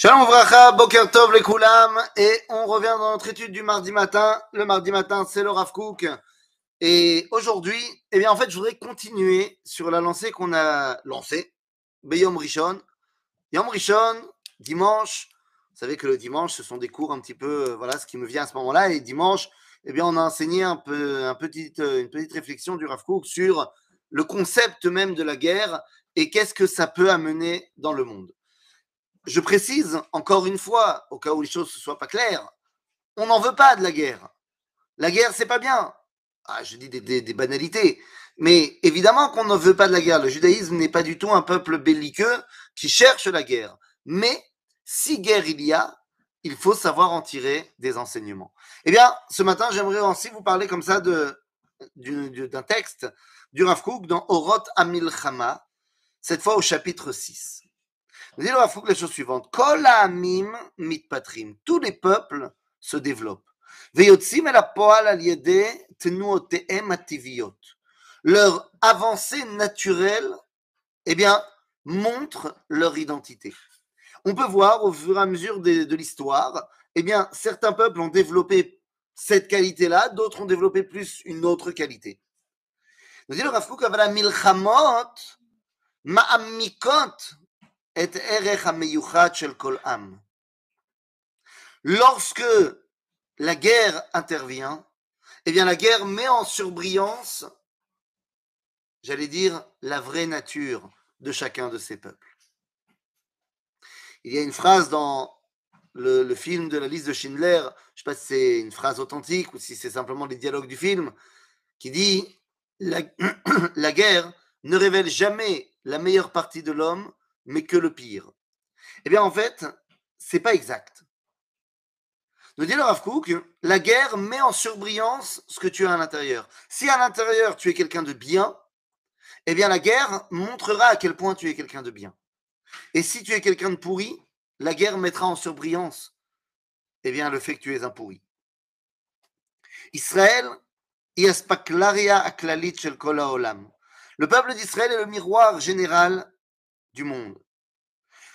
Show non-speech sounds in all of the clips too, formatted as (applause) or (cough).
Shalom Vracha, Boker Tov les Koulam, et on revient dans notre étude du mardi matin. Le mardi matin, c'est le Rav Kook. Et aujourd'hui, eh bien, en fait, je voudrais continuer sur la lancée qu'on a lancée, Beyom Rishon. Yom Rishon, dimanche, vous savez que le dimanche, ce sont des cours un petit peu, euh, voilà ce qui me vient à ce moment-là. Et dimanche, eh bien, on a enseigné un peu, un euh, une petite réflexion du Rav Kook sur le concept même de la guerre et qu'est-ce que ça peut amener dans le monde. Je précise encore une fois, au cas où les choses ne soient pas claires, on n'en veut pas de la guerre. La guerre, c'est pas bien. Ah, je dis des, banalités. Mais évidemment qu'on ne veut pas de la guerre. Le judaïsme n'est pas du tout un peuple belliqueux qui cherche la guerre. Mais si guerre il y a, il faut savoir en tirer des enseignements. Eh bien, ce matin, j'aimerais aussi vous parler comme ça d'un texte du Rav Kook dans Oroth Amilchama, cette fois au chapitre 6 dit le Rafouk les choses suivantes. Kol mitpatrim. Tous les peuples se développent. Veyotzim al yede. Leur avancée naturelle, eh bien, montre leur identité. On peut voir au fur et à mesure de, l'histoire, eh bien, certains peuples ont développé cette qualité-là, d'autres ont développé plus une autre qualité. Nous dit le Rav Kook, milchamot ma'amikot et am. Lorsque la guerre intervient, eh bien la guerre met en surbrillance, j'allais dire, la vraie nature de chacun de ces peuples. Il y a une phrase dans le, film de la liste de Schindler, je ne sais pas si c'est une phrase authentique ou si c'est simplement les dialogues du film, qui dit (clears throat) la, guerre ne révèle jamais la meilleure partie de l'homme, mais que le pire. Eh bien, en fait, c'est pas exact. Nous dit le Rav Kook, la guerre met en surbrillance ce que tu as à l'intérieur. Si à l'intérieur tu es quelqu'un de bien, eh bien la guerre montrera à quel point tu es quelqu'un de bien. Et si tu es quelqu'un de pourri, la guerre mettra en surbrillance eh bien le fait que tu es un pourri. Israël, le peuple d'Israël est le miroir général du monde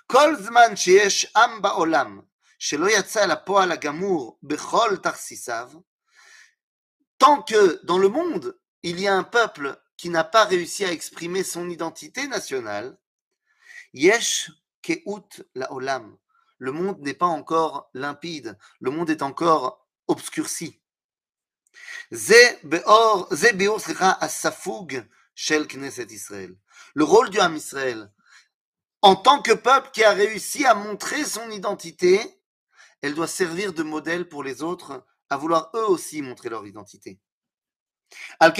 כל זמן שיש עם בעולם שלא יצא אל הפועל הגמור בכל תכסיסיו, tant que dans le monde, il y a un peuple qui n'a pas réussi à exprimer son identité nationale, yesh keut laolam. Le monde n'est pas encore limpide, le monde est encore obscurci. זה באור, זה ביאור, סליחה, הספוג של כנסת ישראל. Le rôle du Ham Israël, en tant que peuple qui a réussi à montrer son identité, elle doit servir de modèle pour les autres à vouloir eux aussi montrer leur identité. Dans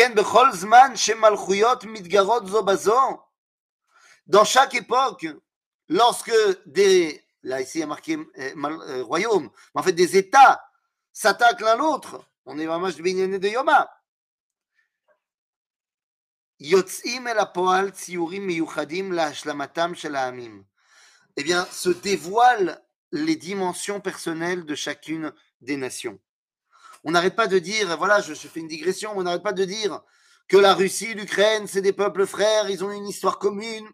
chaque époque, lorsque des, là ici est marqué euh, euh, royaume, mais en fait des États s'attaquent l'un l'autre, on est vraiment de de Yoma, Yotzim el apoal tsiurim miyuchadim la ashlamatam shel. Eh bien, se dévoilent les dimensions personnelles de chacune des nations. On n'arrête pas de dire, voilà, je, je fais une digression, on n'arrête pas de dire que la Russie, l'Ukraine, c'est des peuples frères, ils ont une histoire commune.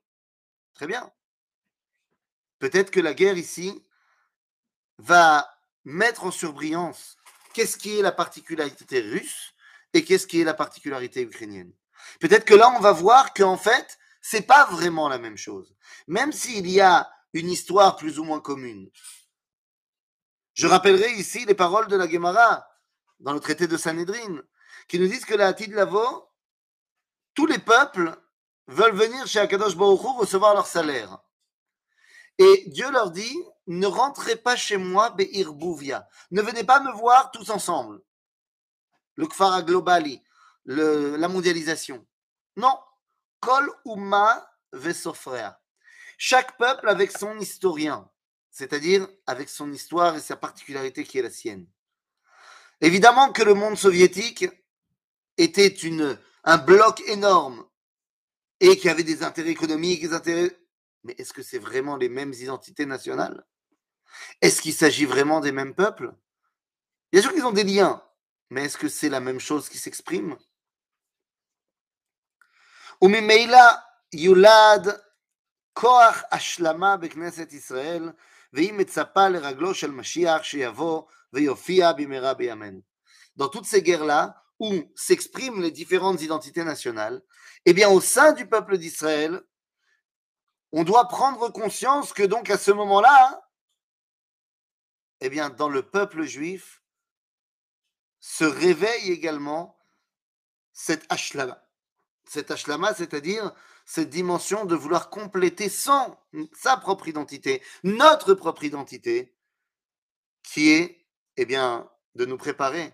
Très bien. Peut-être que la guerre ici va mettre en surbrillance qu'est-ce qui est la particularité russe et qu'est-ce qui est la particularité ukrainienne. Peut-être que là, on va voir qu'en fait, c'est pas vraiment la même chose. Même s'il y a une histoire plus ou moins commune. Je rappellerai ici les paroles de la Gemara dans le traité de Sanhedrin, qui nous disent que la Hatid Lavo, tous les peuples veulent venir chez Akadosh Baruch recevoir leur salaire. Et Dieu leur dit, ne rentrez pas chez moi, Be'ir Bouvia. Ne venez pas me voir tous ensemble. Le Kfara Globali, la mondialisation. Non. Kol Uma Vesofrea. Chaque peuple avec son historien, c'est-à-dire avec son histoire et sa particularité qui est la sienne. Évidemment que le monde soviétique était un bloc énorme et qui avait des intérêts économiques, des intérêts. Mais est-ce que c'est vraiment les mêmes identités nationales? Est-ce qu'il s'agit vraiment des mêmes peuples? Bien sûr qu'ils ont des liens, mais est-ce que c'est la même chose qui s'exprime? וממילא יולד כוח השלמה בכנסת ישראל, והיא מצפה לרגלו של משיח שיבוא ויופיע במהרה בימינו. Dans toutes ces guerres-là, où s'expriment les différentes identités nationales, eh bien, au sein du peuple d'Israël, on doit prendre conscience que donc à ce moment-là, eh bien, dans le peuple juif, se réveille également cette ashlama. Cette ashlama, c'est-à-dire cette dimension de vouloir compléter son, sa propre identité, notre propre identité, qui est, eh bien, de nous préparer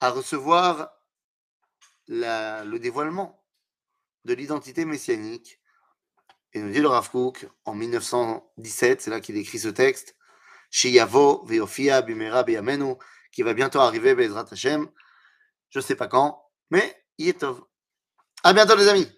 à recevoir le dévoilement de l'identité messianique. Et nous dit le Rav en 1917, c'est là qu'il écrit ce texte, Shiyavo ve'ofia bimera beyamenu, qui va bientôt arriver, Bezrat Hashem. Je ne sais pas quand, mais il est tov. À bientôt les amis